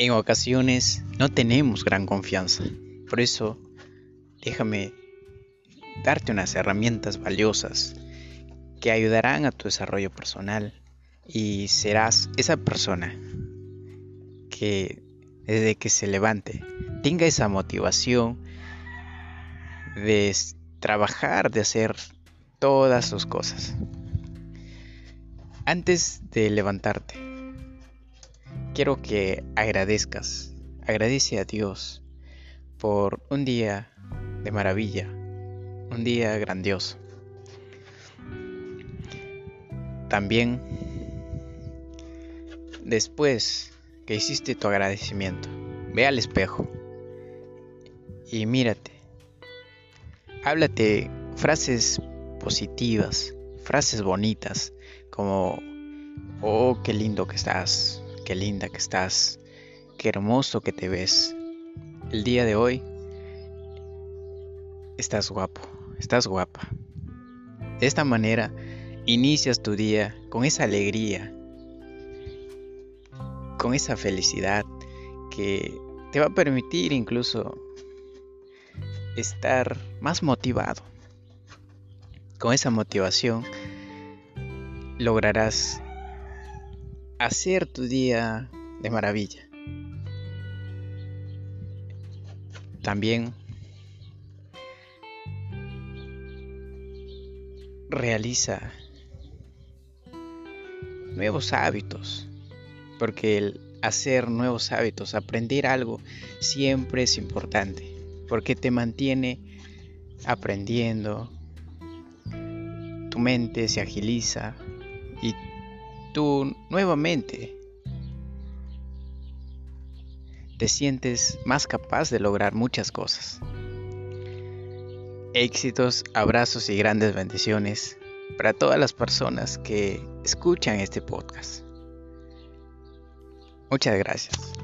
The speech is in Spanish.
En ocasiones no tenemos gran confianza. Por eso, déjame darte unas herramientas valiosas que ayudarán a tu desarrollo personal y serás esa persona que desde que se levante tenga esa motivación de trabajar, de hacer todas sus cosas. Antes de levantarte, quiero que agradezcas, agradece a Dios por un día de maravilla, un día grandioso. También, después que hiciste tu agradecimiento, ve al espejo y mírate. Háblate frases positivas, frases bonitas, como, oh, qué lindo que estás, qué linda que estás, qué hermoso que te ves. El día de hoy estás guapo, estás guapa. De esta manera inicias tu día con esa alegría, con esa felicidad que te va a permitir incluso estar más motivado. Con esa motivación lograrás hacer tu día de maravilla. También realiza nuevos hábitos, porque el hacer nuevos hábitos, aprender algo, siempre es importante, porque te mantiene aprendiendo, tu mente se agiliza y nuevamente te sientes más capaz de lograr muchas cosas. Éxitos, abrazos y grandes bendiciones para todas las personas que escuchan este podcast. Muchas gracias.